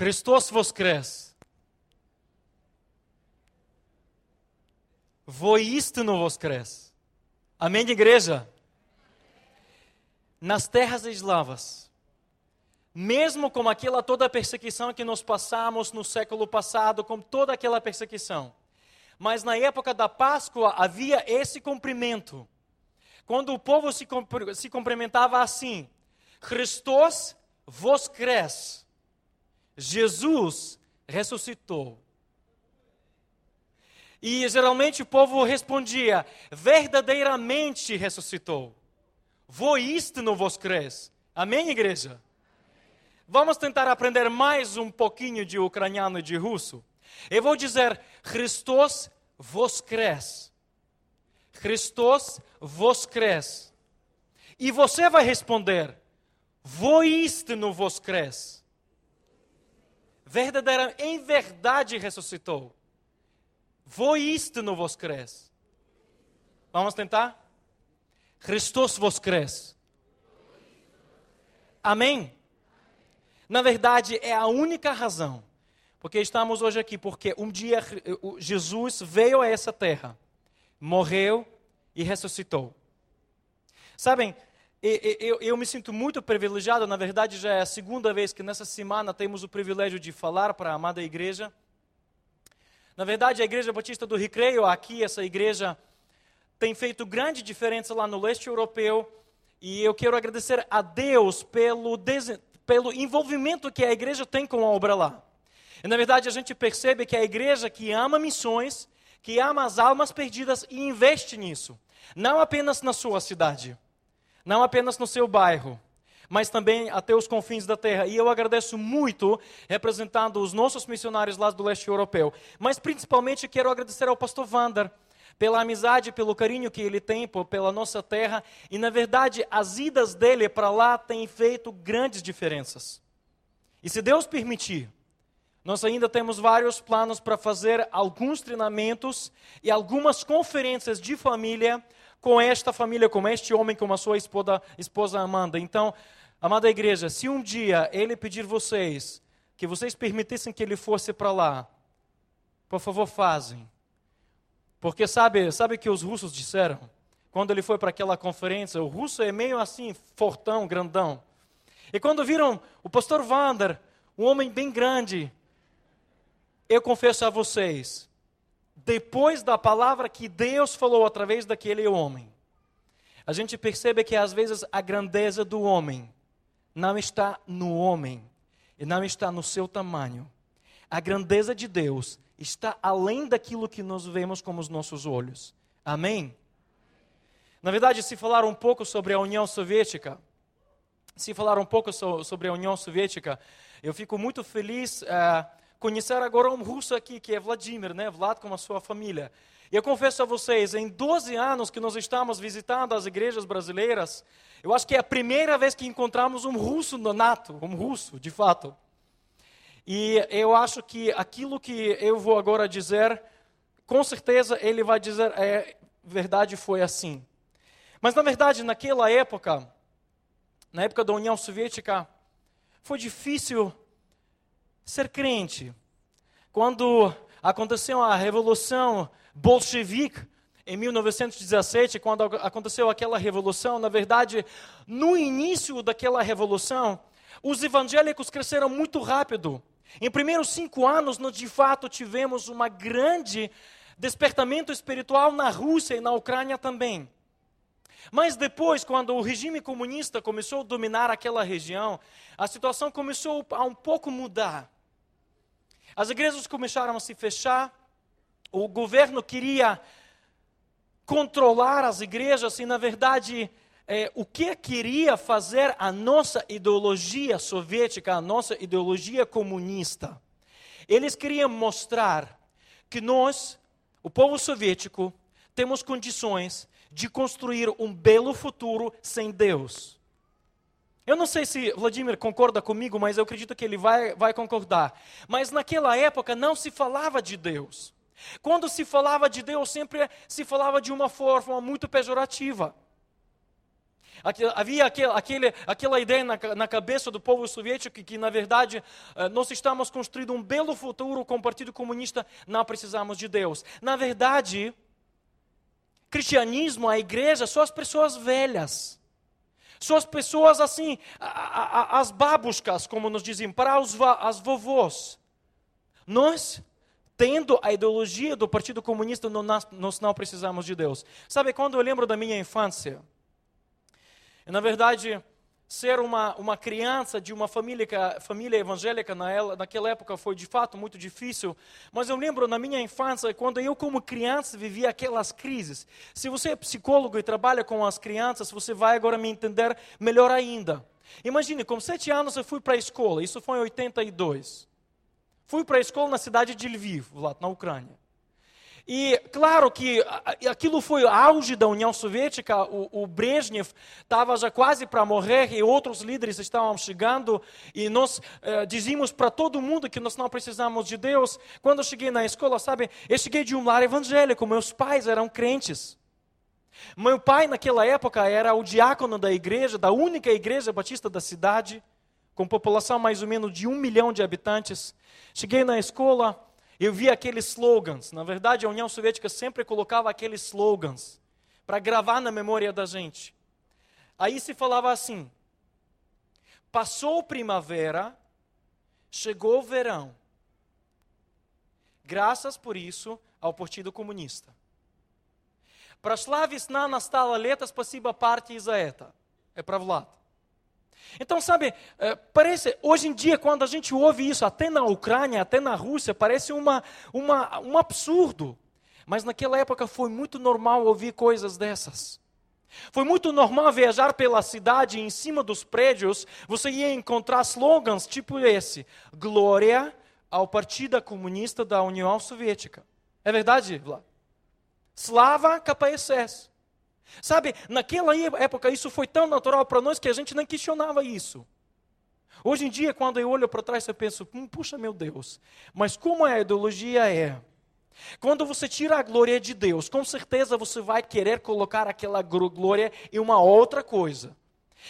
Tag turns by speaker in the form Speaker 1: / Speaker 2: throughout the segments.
Speaker 1: Христос воскрес! Воистину воскрес! Amém, igreja? Nas terras eslavas, mesmo com aquela toda a perseguição que nós passamos no século passado, com toda aquela perseguição, mas na época da Páscoa havia esse cumprimento. Quando o povo se, se cumprimentava assim: Christos vos cres. Jesus ressuscitou. E geralmente o povo respondia: verdadeiramente ressuscitou. Voistino vos cres. Amém, igreja? Vamos tentar aprender mais um pouquinho de ucraniano e de russo. Eu vou dizer: cres. Christos vos cres. E você vai responder: Voistino vos cres. Verdadeira, em verdade ressuscitou. Voistino vos cres. Vamos tentar? Christos vos cres. Amém? Na verdade, é a única razão porque estamos hoje aqui, porque um dia Jesus veio a essa terra, morreu e ressuscitou. Sabem, eu, eu, me sinto muito privilegiado, na verdade já é a segunda vez que nessa semana temos o privilégio de falar para a amada igreja. Na verdade, a Igreja Batista do Recreio, aqui, essa igreja, tem feito grande diferença lá no leste europeu. E eu quero agradecer a Deus pelo, pelo envolvimento que a igreja tem com a obra lá. E na verdade a gente percebe que a igreja que ama missões, que ama as almas perdidas e investe nisso, não apenas na sua cidade, não apenas no seu bairro, mas também até os confins da terra. E eu agradeço muito representando os nossos missionários lá do leste europeu. Mas principalmente quero agradecer ao pastor Vander pela amizade, pelo carinho que ele tem pela nossa terra. E na verdade, as idas dele para lá têm feito grandes diferenças. E se Deus permitir, nós ainda temos vários planos para fazer alguns treinamentos e algumas conferências de família com esta família, com este homem, com a sua esposa, esposa Amanda. Então, amada igreja, se um dia ele pedir vocês que vocês permitissem que ele fosse para lá, por favor, fazem. Porque sabe, sabe que os russos disseram? Quando ele foi para aquela conferência, o russo é meio assim, fortão, grandão. E quando viram o pastor Vander, um homem bem grande, eu confesso a vocês, depois da palavra que Deus falou através daquele homem, a gente percebe que às vezes a grandeza do homem não está no homem e não está no seu tamanho. A grandeza de Deus está além daquilo que nós vemos com os nossos olhos. Amém? Na verdade, se falar um pouco sobre a União Soviética, se falar um pouco sobre a União Soviética, eu fico muito feliz uh, conhecer agora um russo aqui, que é Vladimir, né? Vlad com a sua família. Eu confesso a vocês, em 12 anos que nós estamos visitando as igrejas brasileiras, eu acho que é a primeira vez que encontramos um russo no nato, um russo, de fato. E eu acho que aquilo que eu vou agora dizer, com certeza ele vai dizer, é verdade, foi assim. Mas na verdade, naquela época, na época da União Soviética, foi difícil ser crente. Quando aconteceu a Revolução Bolchevique, em 1917, quando aconteceu aquela revolução, na verdade, no início daquela revolução, os evangélicos cresceram muito rápido. Em primeiros cinco anos, nós de fato tivemos uma grande despertamento espiritual na Rússia e na Ucrânia também. Mas depois, quando o regime comunista começou a dominar aquela região, a situação começou a um pouco mudar. As igrejas começaram a se fechar, o governo queria controlar as igrejas e, na verdade, é, o que queria fazer a nossa ideologia soviética, a nossa ideologia comunista? Eles queriam mostrar que nós, o povo soviético, temos condições de construir um belo futuro sem Deus. Eu não sei se Vladimir concorda comigo, mas eu acredito que ele vai, vai concordar. Mas naquela época não se falava de Deus. Quando se falava de Deus, sempre se falava de uma forma muito pejorativa. Havia aquele, aquele, aquela ideia na, na, cabeça do povo soviético que, que, na verdade, eh, nós estamos construindo um belo futuro com o Partido Comunista, não precisamos de Deus. Na verdade, cristianismo, a igreja, são as pessoas velhas. São as pessoas assim, as babuscas, como nos dizem, para os, as vovós. Nós tendo a ideologia do Partido Comunista, nós não precisamos de Deus. Sabe, quando eu lembro da minha infância, na verdade, ser uma, uma criança de uma família, família evangélica na, naquela época foi de fato muito difícil, mas eu lembro na minha infância, quando eu como criança vivia aquelas crises. Se você é psicólogo e trabalha com as crianças, você vai agora me entender melhor ainda. Imagine, com sete anos eu fui para a escola, isso foi em 82. Fui para a escola na cidade de Lviv, lá na Ucrânia. E claro que aquilo foi o auge da União Soviética, o, o Brezhnev estava já quase para morrer e outros líderes estavam chegando e nós eh, dizíamos para todo mundo que nós não precisamos de Deus. Quando eu cheguei na escola, sabe, eu cheguei de um lar evangélico, meus pais eram crentes. Meu pai naquela época era o diácono da igreja, da única igreja batista da cidade com população mais ou menos de um milhão de habitantes. Cheguei na escola, eu vi aqueles slogans. Na verdade, a União Soviética sempre colocava aqueles slogans para gravar na memória da gente. Aí se falava assim: passou primavera, chegou o verão. Graças por isso ao Partido Comunista. Прошла весна, настало лето, спасибо партии за это. É para Vlad. Então, sabe, é, parece, hoje em dia, quando a gente ouve isso, até na Ucrânia, até na Rússia, parece uma, uma, um absurdo. Mas naquela época foi muito normal ouvir coisas dessas. Foi muito normal viajar pela cidade em cima dos prédios você ia encontrar slogans tipo esse: Glória ao Partido Comunista da União Soviética. É verdade, Vlad? Slava KPSS. Sabe, naquela época isso foi tão natural para nós que a gente nem questionava isso. Hoje em dia, quando eu olho para trás, eu penso, hum, puxa meu Deus, mas como a ideologia é? Quando você tira a glória de Deus, com certeza você vai querer colocar aquela glória em uma outra coisa.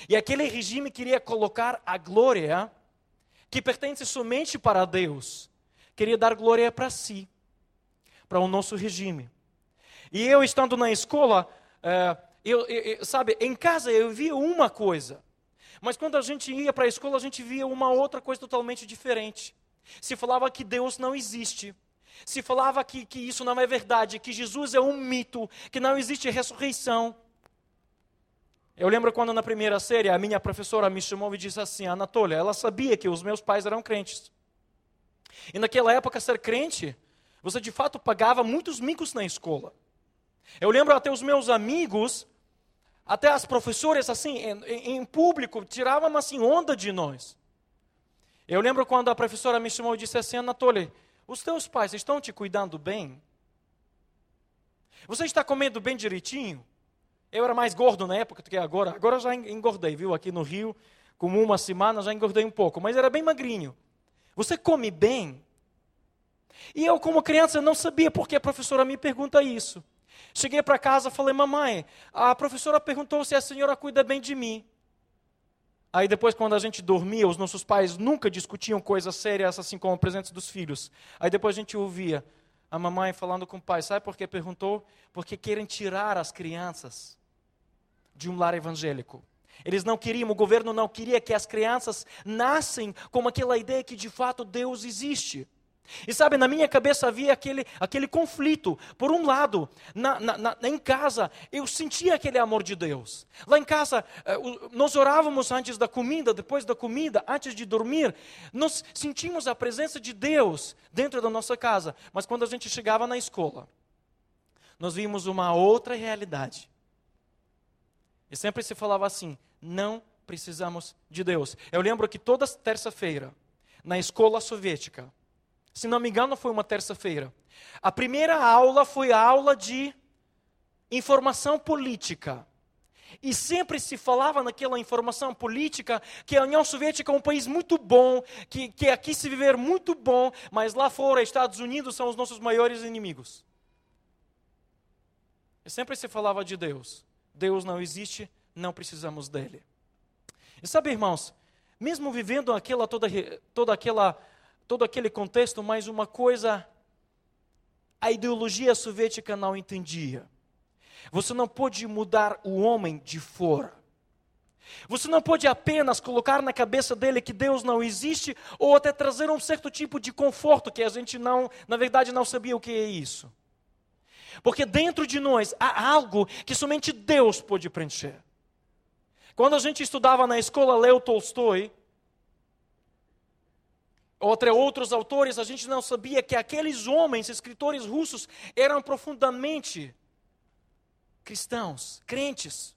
Speaker 1: E aquele regime queria colocar a glória que pertence somente para Deus, queria dar glória para si, para o nosso regime. E eu estando na escola, é, eu, eu, sabe, em casa eu via uma coisa, mas quando a gente ia para a escola, a gente via uma outra coisa totalmente diferente. Se falava que Deus não existe, se falava que, que isso não é verdade, que Jesus é um mito, que não existe ressurreição. Eu lembro quando na primeira série a minha professora me chamou e disse assim: Anatolia, ela sabia que os meus pais eram crentes. E naquela época, ser crente, você de fato pagava muitos micos na escola. Eu lembro até os meus amigos, até as professoras, assim, em, em público, tiravam assim onda de nós. Eu lembro quando a professora me chamou e disse assim, Anatoly, os teus pais estão te cuidando bem? Você está comendo bem direitinho? Eu era mais gordo na época do que agora. Agora já engordei, viu? Aqui no Rio, como uma semana, já engordei um pouco. Mas era bem magrinho. Você come bem? E eu, como criança, não sabia porque a professora me pergunta isso. Cheguei para casa e falei, mamãe, a professora perguntou se a senhora cuida bem de mim. Aí depois, quando a gente dormia, os nossos pais nunca discutiam coisas sérias assim como presentes dos filhos. Aí depois a gente ouvia a mamãe falando com o pai, sabe por que perguntou? Porque querem tirar as crianças de um lar evangélico. Eles não queriam, o governo não queria que as crianças nascem com aquela ideia que de fato Deus existe. E sabe, na minha cabeça havia aquele, aquele conflito. Por um lado, na, na, na, em casa, eu sentia aquele amor de Deus. Lá em casa, eh, nós orávamos antes da comida, depois da comida, antes de dormir. Nós sentimos a presença de Deus dentro da nossa casa. Mas quando a gente chegava na escola, nós vimos uma outra realidade. E sempre se falava assim: não precisamos de Deus. Eu lembro que toda terça-feira, na escola soviética, se não me engano, foi uma terça-feira. A primeira aula foi a aula de informação política. E sempre se falava naquela informação política que a União Soviética é um país muito bom, que, que aqui se viver muito bom, mas lá fora, Estados Unidos são os nossos maiores inimigos. E sempre se falava de Deus. Deus não existe, não precisamos dele. E sabe, irmãos, mesmo vivendo aquela, toda, toda aquela, todo aquele contexto, mais uma coisa a ideologia soviética não entendia. Você não pode mudar o homem de fora. Você não pode apenas colocar na cabeça dele que Deus não existe ou até trazer um certo tipo de conforto que a gente não, na verdade, não sabia o que é isso. Porque dentro de nós há algo que somente Deus pode preencher. Quando a gente estudava na escola Leo Tolstói, ou entre outros autores, a gente não sabia que aqueles homens, escritores russos, eram profundamente cristãos, crentes.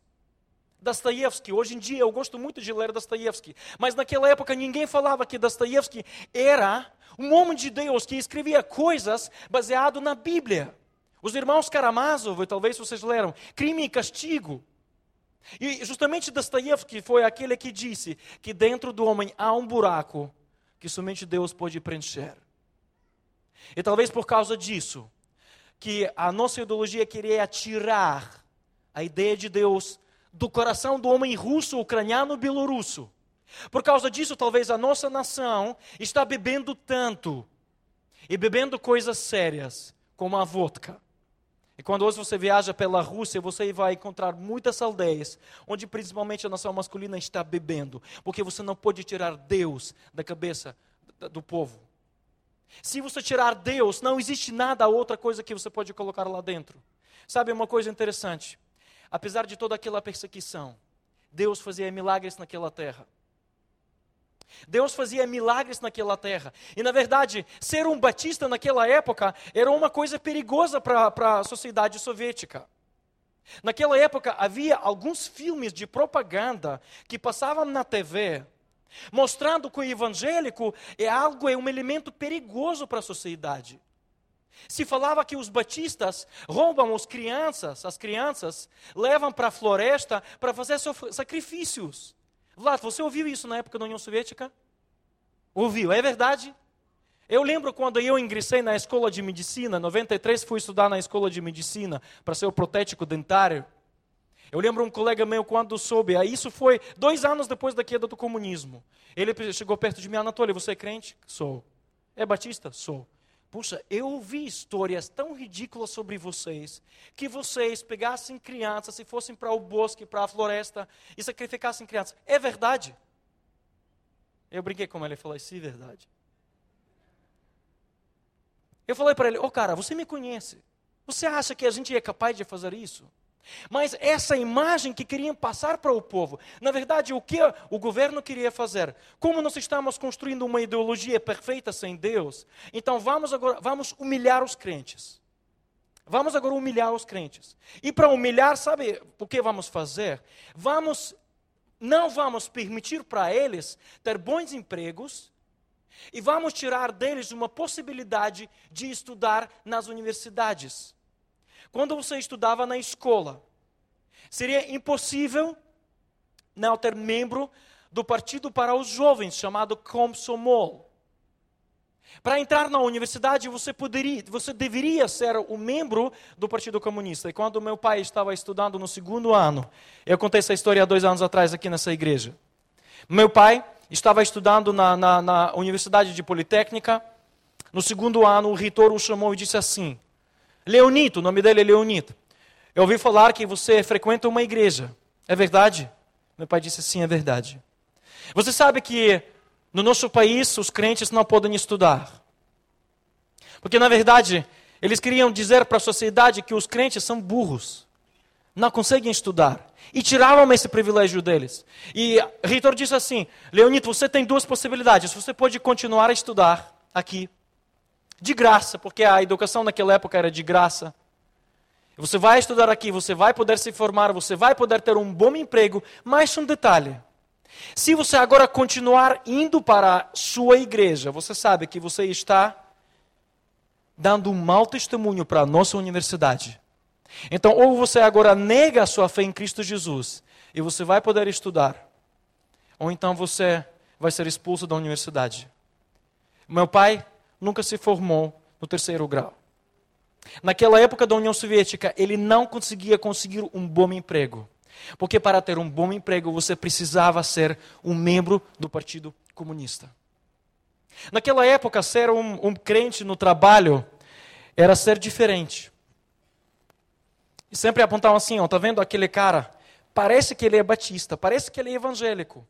Speaker 1: Dostoiévski, hoje em dia eu gosto muito de ler Dostoiévski, mas naquela época ninguém falava que Dostoiévski era um homem de Deus que escrevia coisas baseado na Bíblia. Os irmãos Karamazov, talvez vocês leram, Crime e Castigo. E justamente Dostoiévski foi aquele que disse que dentro do homem há um buraco que somente Deus pode preencher. E talvez por causa disso, que a nossa ideologia queria tirar a ideia de Deus do coração do homem russo, ucraniano, belorusso. Por causa disso, talvez a nossa nação está bebendo tanto e bebendo coisas sérias como a vodka. E quando hoje você viaja pela Rússia, você vai encontrar muitas aldeias onde principalmente a nação masculina está bebendo, porque você não pode tirar Deus da cabeça do povo. Se você tirar Deus, não existe nada outra coisa que você pode colocar lá dentro. Sabe uma coisa interessante? Apesar de toda aquela perseguição, Deus fazia milagres naquela terra. Deus fazia milagres naquela terra. E, na verdade, ser um batista naquela época era uma coisa perigosa para a sociedade soviética. Naquela época havia alguns filmes de propaganda que passavam na TV, mostrando que o evangélico é algo, é um elemento perigoso para a sociedade. Se falava que os batistas roubam as crianças, as crianças levam para a floresta para fazer sacrifícios. Vlad, você ouviu isso na época da União Soviética? Ouviu, é verdade? Eu lembro quando eu ingressei na escola de medicina, em 93 fui estudar na escola de medicina para ser o protético dentário. Eu lembro um colega meu quando soube, isso foi dois anos depois da queda do comunismo. Ele chegou perto de mim, Anatoly, você é crente? Sou. É batista? Sou. Puxa, eu ouvi histórias tão ridículas sobre vocês, que vocês pegassem crianças e fossem para o bosque, para a floresta e sacrificassem crianças. É verdade? Eu brinquei com ele e falei, sim, verdade. Eu falei para ele, ô oh, cara, você me conhece. Você acha que a gente é capaz de fazer isso? Mas essa imagem que queriam passar para o povo, na verdade, o que o governo queria fazer? Como nós estamos construindo uma ideologia perfeita sem Deus, então vamos agora vamos humilhar os crentes. Vamos agora humilhar os crentes. E para humilhar, sabe o que vamos fazer? Vamos não vamos permitir para eles ter bons empregos e vamos tirar deles uma possibilidade de estudar nas universidades. Quando você estudava na escola, seria impossível não ter membro do Partido para os Jovens, chamado Komsomol. Para entrar na universidade, você poderia, você deveria ser um membro do Partido Comunista. E quando meu pai estava estudando no segundo ano, eu contei essa história há dois anos atrás aqui nessa igreja. Meu pai estava estudando na, na, na Universidade de Politécnica. No segundo ano, o reitor o chamou e disse assim: Leonito, o nome dele é Leonito. Eu ouvi falar que você frequenta uma igreja. É verdade? Meu pai disse sim, é verdade. Você sabe que no nosso país os crentes não podem estudar. Porque na verdade, eles queriam dizer para a sociedade que os crentes são burros. Não conseguem estudar. E tiravam esse privilégio deles. E o reitor disse assim: Leonito, você tem duas possibilidades. Você pode continuar a estudar aqui de graça, porque a educação naquela época era de graça. Você vai estudar aqui, você vai poder se formar, você vai poder ter um bom emprego, mas um detalhe. Se você agora continuar indo para a sua igreja, você sabe que você está dando um mau testemunho para a nossa universidade. Então, ou você agora nega a sua fé em Cristo Jesus e você vai poder estudar, ou então você vai ser expulso da universidade. Meu pai nunca se formou no terceiro grau. Naquela época da União Soviética, ele não conseguia conseguir um bom emprego. Porque para ter um bom emprego você precisava ser um membro do Partido Comunista. Naquela época, ser um, um crente no trabalho era ser diferente. E sempre apontavam assim: ó, tá vendo aquele cara? Parece que ele é batista, parece que ele é evangélico.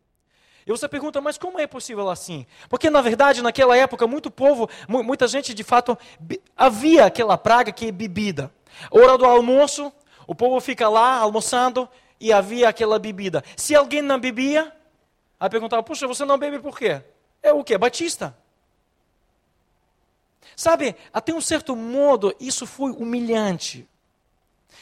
Speaker 1: E você pergunta, mas como é possível assim? Porque, na verdade, naquela época, muito povo, muita gente, de fato, havia aquela praga que é bebida. Hora do almoço, o povo fica lá almoçando e havia aquela bebida. Se alguém não bebia, aí perguntava, puxa, você não bebe por quê? É o quê? Batista. Sabe, até um certo modo, isso foi humilhante.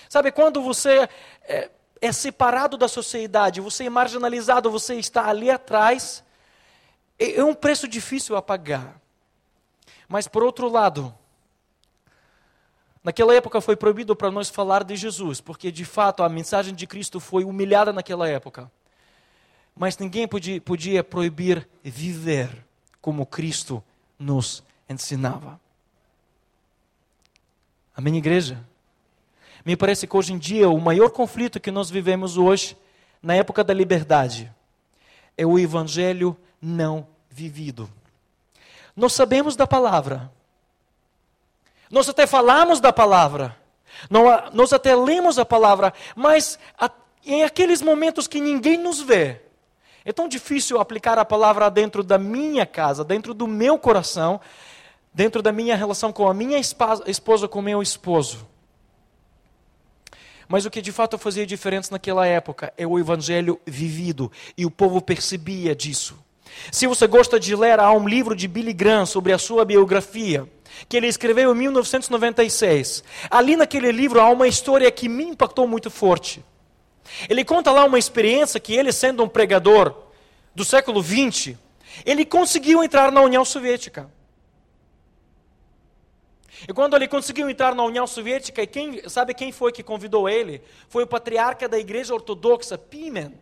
Speaker 1: Sabe, quando você é, é separado da sociedade, você é marginalizado, você está ali atrás, é, é um preço difícil a pagar. Mas, por outro lado, Naquela época foi proibido para nós falar de Jesus, porque de fato a mensagem de Cristo foi humilhada naquela época. Mas ninguém podia, podia proibir viver como Cristo nos ensinava. Amém, igreja? Me parece que hoje em dia o maior conflito que nós vivemos hoje, na época da liberdade, é o evangelho não vivido. Nós sabemos da palavra, nós até falamos da palavra, nós até lemos a palavra, mas em aqueles momentos que ninguém nos vê, é tão difícil aplicar a palavra dentro da minha casa, dentro do meu coração, dentro da minha relação com a minha esposa, com o meu esposo. Mas o que de fato fazia diferença naquela época é o evangelho vivido, e o povo percebia disso. Se você gosta de ler, há um livro de Billy Graham sobre a sua biografia que ele escreveu em 1996. Ali naquele livro há uma história que me impactou muito forte. Ele conta lá uma experiência que ele, sendo um pregador do século 20, ele conseguiu entrar na União Soviética. E quando ele conseguiu entrar na União Soviética, quem, sabe quem foi que convidou ele? Foi o patriarca da Igreja Ortodoxa, Pimen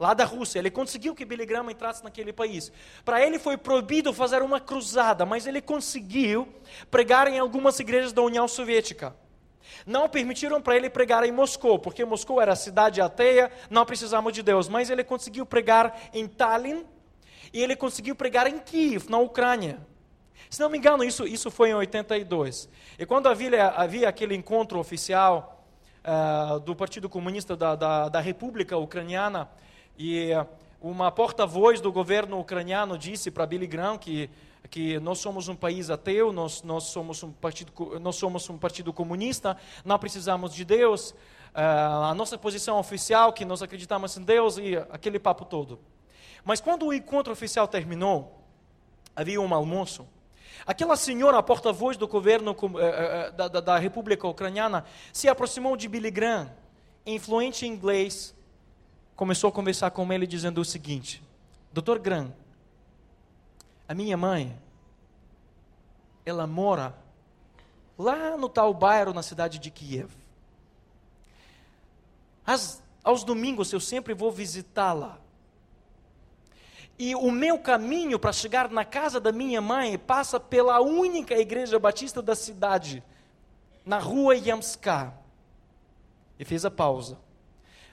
Speaker 1: lá da Rússia. Ele conseguiu que Billy Graham entrasse naquele país. Para ele foi proibido fazer uma cruzada, mas ele conseguiu pregar em algumas igrejas da União Soviética. Não permitiram para ele pregar em Moscou, porque Moscou era cidade ateia, não precisamos de Deus. Mas ele conseguiu pregar em Tallinn e ele conseguiu pregar em Kiev, na Ucrânia. Se não me engano, isso, isso foi em 82. E quando havia, havia aquele encontro oficial uh, do Partido Comunista da, da, da República Ucraniana, e uma porta-voz do governo ucraniano disse para Billy Graham que que nós somos um país ateu, nós, nós, somos, um partido, nós somos um partido comunista, não precisamos de Deus, uh, a nossa posição oficial que nós acreditamos em Deus e aquele papo todo. Mas quando o encontro oficial terminou, havia um almoço. Aquela senhora, porta-voz do governo uh, uh, da, da, da República Ucraniana, se aproximou de Billy Graham, influente em inglês, começou a conversar com ele dizendo o seguinte: Doutor Gran, a minha mãe, ela mora lá no tal bairro na cidade de Kiev. As, aos domingos eu sempre vou visitá-la. E o meu caminho para chegar na casa da minha mãe passa pela única igreja batista da cidade, na rua Yamska. E fez a pausa.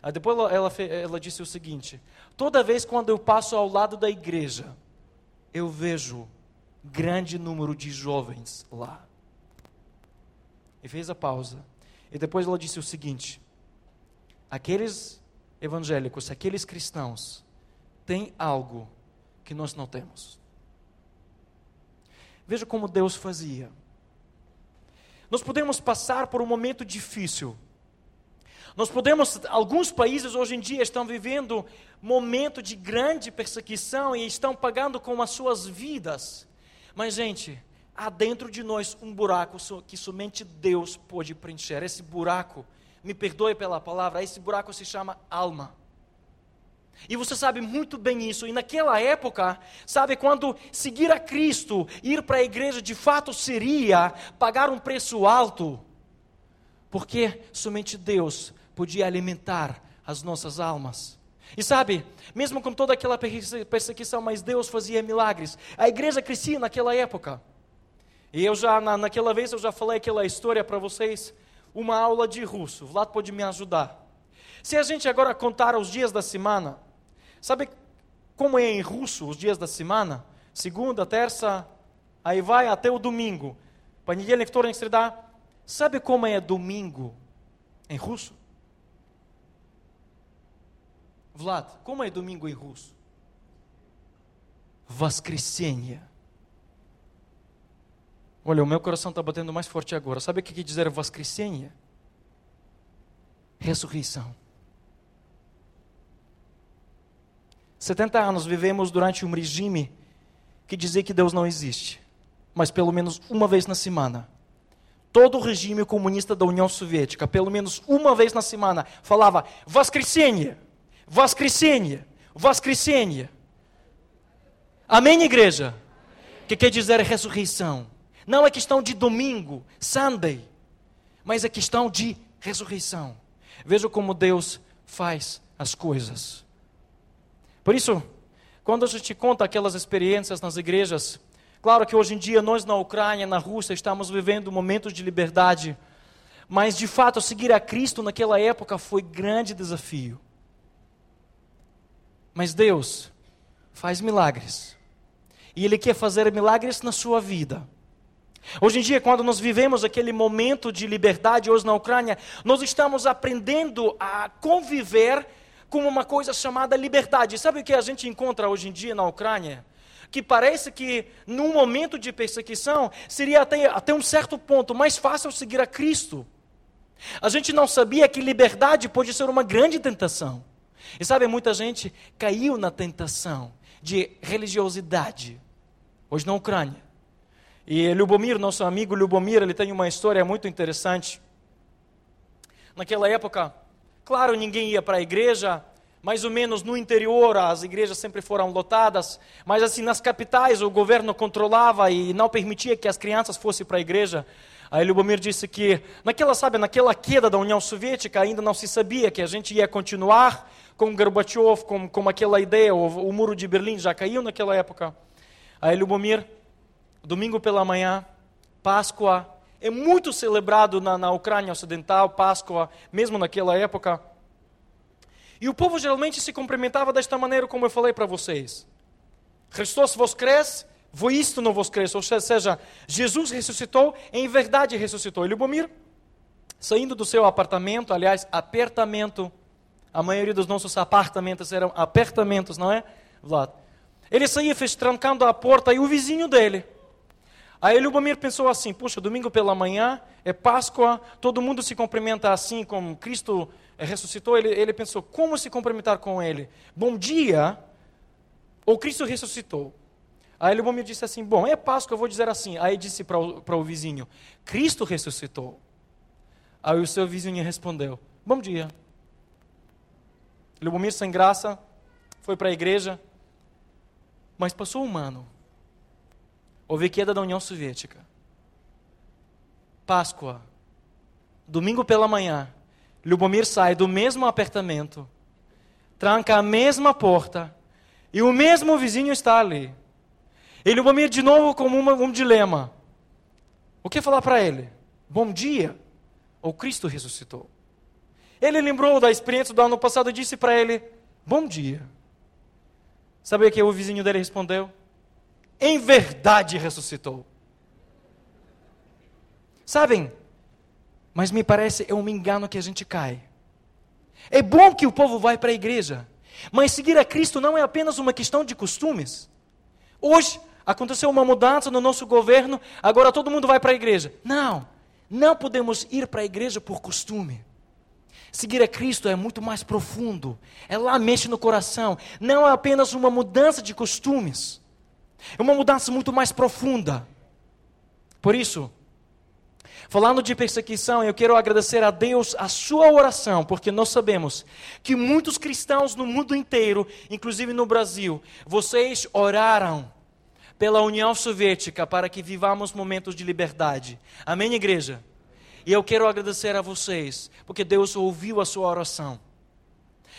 Speaker 1: Aí depois ela, ela, ela disse o seguinte: toda vez quando eu passo ao lado da igreja, eu vejo grande número de jovens lá. E fez a pausa. E depois ela disse o seguinte: aqueles evangélicos, aqueles cristãos, têm algo que nós não temos. Veja como Deus fazia. Nós podemos passar por um momento difícil nós podemos, alguns países hoje em dia estão vivendo momento de grande perseguição e estão pagando com as suas vidas. Mas, gente, há dentro de nós um buraco que somente Deus pode preencher. Esse buraco, me perdoe pela palavra, esse buraco se chama alma. E você sabe muito bem isso. E naquela época, sabe, quando seguir a Cristo, ir para a igreja de fato seria pagar um preço alto. Porque somente Deus podia alimentar as nossas almas. E sabe, mesmo com toda aquela perseguição, mas Deus fazia milagres. A igreja crescia naquela época. E eu já, na, naquela vez, eu já falei aquela história para vocês, uma aula de russo. O Vlad pode me ajudar. Se a gente agora contar os dias da semana, sabe como é em russo os dias da semana? Segunda, terça, aí vai até o domingo. Понедельник, вторник, среда. Sabe como é domingo em russo? Vlad, como é domingo em russo? Воскресенье. Olha, o meu coração está batendo mais forte agora. Sabe o que quer dizer воскресенье? Ressurreição. 70 anos vivemos durante um regime que dizia que Deus não existe. Mas pelo menos uma vez na semana, todo o regime comunista da União Soviética, pelo menos uma vez na semana, falava воскресенье, воскресенье, воскресенье. Amém, igreja? Que quer dizer ressurreição. Não é questão de domingo, Sunday, mas é questão de ressurreição. Veja como Deus faz as coisas. Por isso, quando a gente conta aquelas experiências nas igrejas, claro que hoje em dia nós na Ucrânia, na Rússia, estamos vivendo momentos de liberdade, mas de fato seguir a Cristo naquela época foi grande desafio. Mas Deus faz milagres. E Ele quer fazer milagres na sua vida. Hoje em dia, quando nós vivemos aquele momento de liberdade hoje na Ucrânia, nós estamos aprendendo a conviver com uma coisa chamada liberdade. Sabe o que a gente encontra hoje em dia na Ucrânia? Que parece que num momento de perseguição seria até, até um certo ponto mais fácil seguir a Cristo. A gente não sabia que liberdade pode ser uma grande tentação. E sabe, muita gente caiu na tentação de religiosidade, hoje na Ucrânia. E Lubomir, nosso amigo Lubomir, ele tem uma história muito interessante. Naquela época, claro, ninguém ia para a igreja, mais ou menos no interior as igrejas sempre foram lotadas, mas assim nas capitais o governo controlava e não permitia que as crianças fossem para a igreja. Aí Lubomir disse que naquela, sabe, naquela queda da União Soviética ainda não se sabia que a gente ia continuar com Gorbachev, com, com aquela ideia, o, o muro de Berlim já caiu naquela época. Aí Lubomir domingo pela manhã, Páscoa, é muito celebrado na, na Ucrânia Ocidental, Páscoa, mesmo naquela época. E o povo geralmente se cumprimentava desta maneira, como eu falei para vocês. Isto não vos cresce. Ou seja, Jesus ressuscitou, em verdade ressuscitou. E Lubomir, saindo do seu apartamento, aliás, apertamento, a maioria dos nossos apartamentos eram apertamentos, não é, Vlad? Ele saía trancando a porta e o vizinho dele, Aí Lubomir pensou assim: puxa, domingo pela manhã é Páscoa, todo mundo se cumprimenta assim, como Cristo ressuscitou. Ele, ele pensou: como se cumprimentar com ele? Bom dia, ou Cristo ressuscitou? Aí Lubomir disse assim: bom, é Páscoa, eu vou dizer assim. Aí disse para o, para o vizinho: Cristo ressuscitou. Aí o seu vizinho respondeu: bom dia. Lubomir, sem graça, foi para a igreja, mas passou um ano Houve queda da União Soviética. Páscoa. Domingo pela manhã. Lubomir sai do mesmo apartamento, tranca a mesma porta, e o mesmo vizinho está ali. E Lubomir, de novo, com uma, um dilema. O que falar para ele? Bom dia? Ou Cristo ressuscitou? Ele lembrou da experiência do ano passado e disse para ele: Bom dia. Sabe o que o vizinho dele respondeu? Em verdade ressuscitou. Sabem? Mas me parece é um engano que a gente cai. É bom que o povo vai para a igreja, mas seguir a Cristo não é apenas uma questão de costumes. Hoje aconteceu uma mudança no nosso governo, agora todo mundo vai para a igreja. Não, não podemos ir para a igreja por costume. Seguir a Cristo é muito mais profundo, é lá mexe no coração, não é apenas uma mudança de costumes. É uma mudança muito mais profunda. Por isso, falando de perseguição, eu quero agradecer a Deus a sua oração, porque nós sabemos que muitos cristãos no mundo inteiro, inclusive no Brasil, vocês oraram pela União Soviética para que vivamos momentos de liberdade. Amém, igreja? E eu quero agradecer a vocês, porque Deus ouviu a sua oração.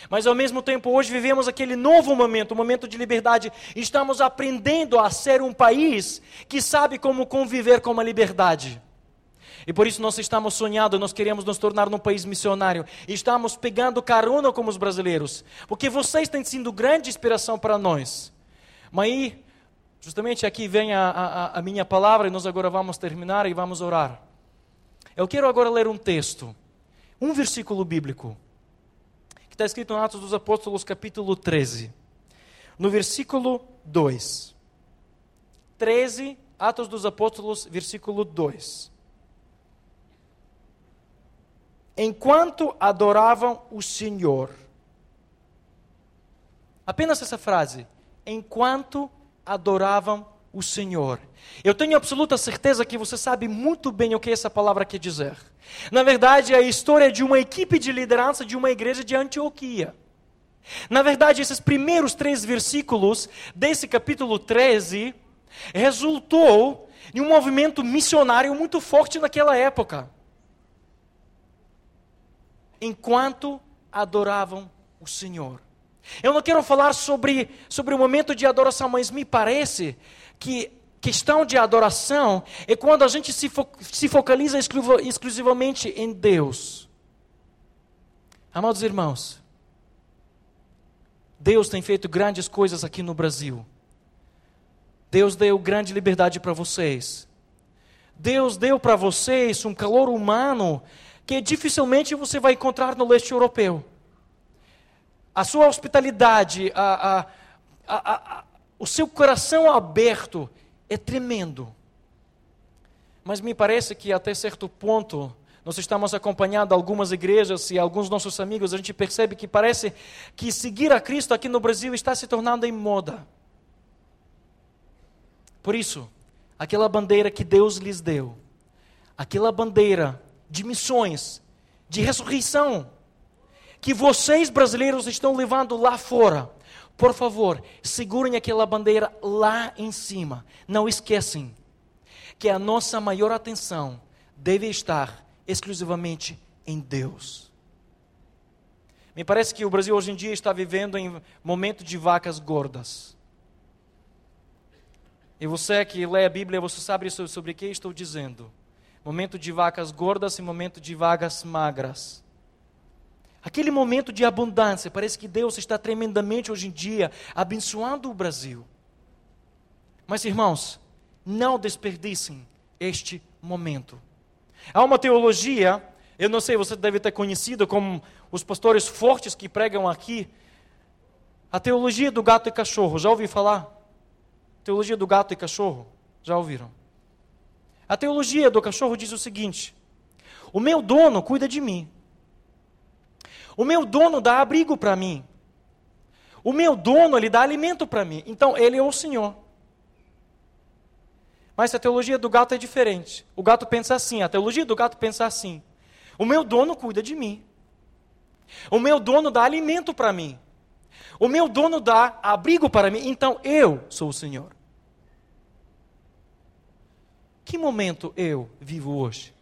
Speaker 1: Mas ao mesmo tempo, hoje vivemos aquele novo momento, um momento de liberdade. Estamos aprendendo a ser um país que sabe como conviver com a liberdade. E por isso nós estamos sonhando, nós queremos nos tornar um país missionário. Estamos pegando carona como os brasileiros. Porque vocês têm sido grande inspiração para nós. Mas aí, justamente aqui vem a, a, a minha palavra e nós agora vamos terminar e vamos orar. Eu quero agora ler um texto, um versículo bíblico, está escrito em Atos dos Apóstolos, capítulo 13. No versículo 2. 13, Atos dos Apóstolos, versículo 2 enquanto adoravam o Senhor. Apenas essa frase. Enquanto adoravam o Senhor. Eu tenho absoluta certeza que você sabe muito bem o que essa palavra quer dizer. Na verdade, é a história de uma equipe de liderança de uma igreja de Antioquia. Na verdade, esses primeiros três versículos desse capítulo 13 resultou em um movimento missionário muito forte naquela época enquanto adoravam o Senhor. Eu não quero falar sobre, sobre o momento de adoração, mas me parece que questão de adoração é quando a gente se, fo se focaliza exclusivamente em Deus. Amados irmãos, Deus tem feito grandes coisas aqui no Brasil. Deus deu grande liberdade para vocês. Deus deu para vocês um calor humano que dificilmente você vai encontrar no leste europeu. A sua hospitalidade, a, a, o seu coração aberto é tremendo. Mas me parece que até certo ponto, nós estamos acompanhando algumas igrejas e alguns nossos amigos, a gente percebe que parece que seguir a Cristo aqui no Brasil está se tornando em moda. Por isso, aquela bandeira que Deus lhes deu, aquela bandeira de missões, de ressurreição, que vocês brasileiros estão levando lá fora. Por favor, segurem aquela bandeira lá em cima. Não esquecem que a nossa maior atenção deve estar exclusivamente em Deus. Me parece que o Brasil hoje em dia está vivendo em momento de vacas gordas. E você que lê a Bíblia, você sabe sobre o que estou dizendo momento de vacas gordas e momento de vacas magras. Aquele momento de abundância, parece que Deus está tremendamente hoje em dia abençoando o Brasil. Mas irmãos, não desperdicem este momento. Há uma teologia, eu não sei, você deve ter conhecido como os pastores fortes que pregam aqui, a teologia do gato e cachorro. Já ouviu falar? Teologia do gato e cachorro? Já ouviram? A teologia do cachorro diz o seguinte: o meu dono cuida de mim. O meu dono dá abrigo para mim. O meu dono, ele dá alimento para mim. Então, ele é o Senhor. Mas a teologia do gato é diferente. O gato pensa assim, a teologia do gato pensa assim: o meu dono cuida de mim. O meu dono dá alimento para mim. O meu dono dá abrigo para mim. Então, eu sou o Senhor. Que momento eu vivo hoje?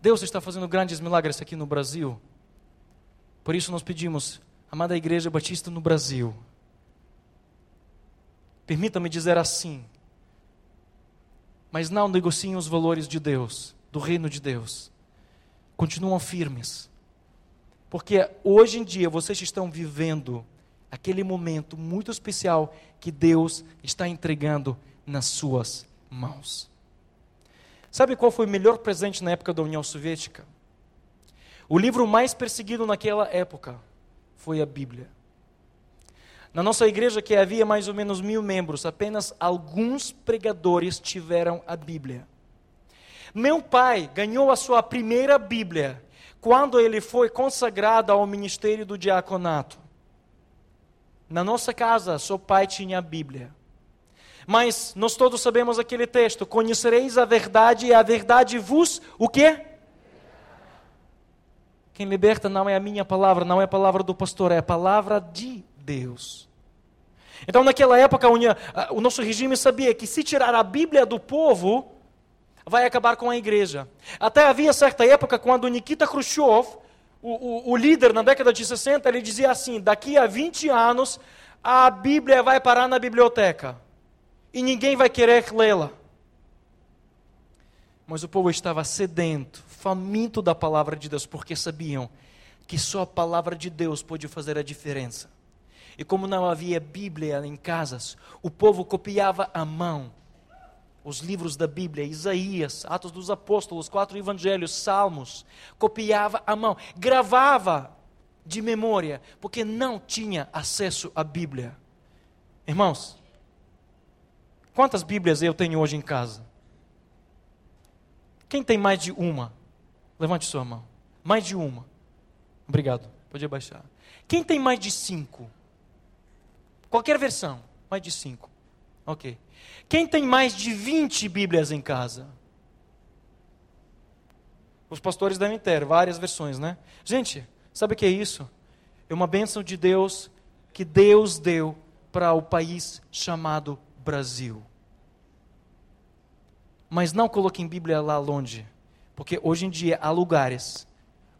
Speaker 1: Deus está fazendo grandes milagres aqui no Brasil. Por isso nós pedimos, amada Igreja Batista no Brasil, permita-me dizer assim, mas não negociem os valores de Deus, do reino de Deus. Continuam firmes. Porque hoje em dia vocês estão vivendo aquele momento muito especial que Deus está entregando nas suas mãos. Sabe qual foi o melhor presente na época da União Soviética? O livro mais perseguido naquela época foi a Bíblia. Na nossa igreja, que havia mais ou menos mil membros, apenas alguns pregadores tiveram a Bíblia. Meu pai ganhou a sua primeira Bíblia quando ele foi consagrado ao ministério do diaconato. Na nossa casa, seu pai tinha a Bíblia. Mas nós todos sabemos aquele texto: conhecereis a verdade e a verdade vos o quê? Quem liberta não é a minha palavra, não é a palavra do pastor, é a palavra de Deus. Então, naquela época, o nosso regime sabia que se tirar a Bíblia do povo, vai acabar com a igreja. Até havia certa época quando Nikita Khrushchev, o, o, o líder na década de 60, ele dizia assim: daqui a 20 anos, a Bíblia vai parar na biblioteca e ninguém vai querer lê-la. Mas o povo estava sedento, faminto da palavra de Deus, porque sabiam que só a palavra de Deus pode fazer a diferença. E como não havia Bíblia em casas, o povo copiava à mão os livros da Bíblia, Isaías, Atos dos Apóstolos, quatro evangelhos, Salmos, copiava à mão, gravava de memória, porque não tinha acesso à Bíblia. Irmãos, quantas Bíblias eu tenho hoje em casa? Quem tem mais de uma? Levante sua mão. Mais de uma. Obrigado. Pode abaixar. Quem tem mais de cinco? Qualquer versão. Mais de cinco. Ok. Quem tem mais de 20 Bíblias em casa? Os pastores devem ter várias versões, né? Gente, sabe o que é isso? É uma bênção de Deus que Deus deu para o país chamado Brasil. Mas não coloquem Bíblia lá longe, porque hoje em dia há lugares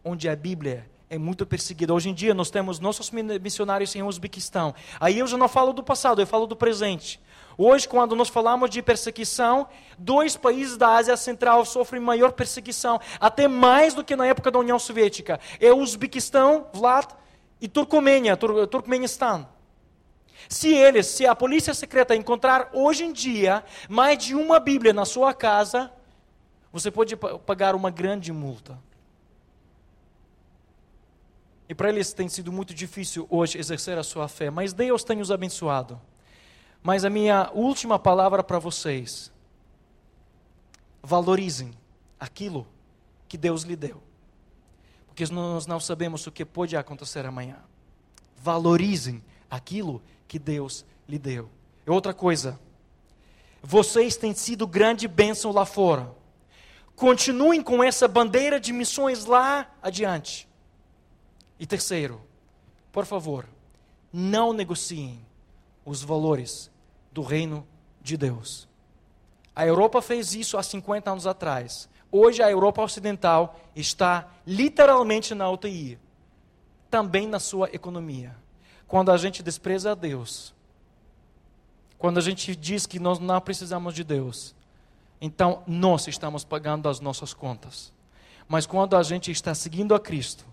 Speaker 1: onde a Bíblia é muito perseguida. Hoje em dia nós temos nossos missionários em Uzbequistão. Aí eu já não falo do passado, eu falo do presente. Hoje, quando nós falamos de perseguição, dois países da Ásia Central sofrem maior perseguição, até mais do que na época da União Soviética. É o Uzbequistão, Vlad, e Turcomênia, Tur. Se eles, se a polícia secreta encontrar hoje em dia mais de uma Bíblia na sua casa, você pode pagar uma grande multa. E para eles tem sido muito difícil hoje exercer a sua fé, mas Deus tem os abençoado. Mas a minha última palavra para vocês: valorizem aquilo que Deus lhe deu, porque nós não sabemos o que pode acontecer amanhã. Valorizem aquilo que Deus lhe deu. E outra coisa, vocês têm sido grande bênção lá fora. Continuem com essa bandeira de missões lá adiante. E terceiro, por favor, não negociem os valores do reino de Deus. A Europa fez isso há 50 anos atrás. Hoje a Europa Ocidental está literalmente na UTI, também na sua economia quando a gente despreza a Deus, quando a gente diz que nós não precisamos de Deus, então nós estamos pagando as nossas contas. Mas quando a gente está seguindo a Cristo,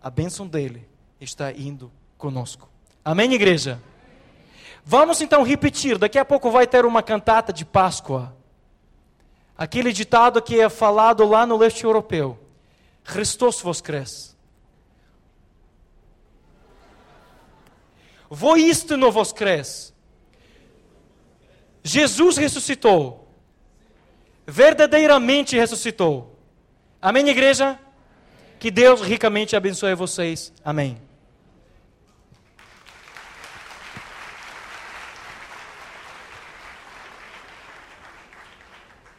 Speaker 1: a bênção dele está indo conosco. Amém, igreja? Vamos então repetir. Daqui a pouco vai ter uma cantata de Páscoa. Aquele ditado que é falado lá no leste europeu: Christos vos cresce. Voistino vos cres. Jesus ressuscitou. Verdadeiramente ressuscitou. Amém, igreja? Que Deus ricamente abençoe vocês. Amém.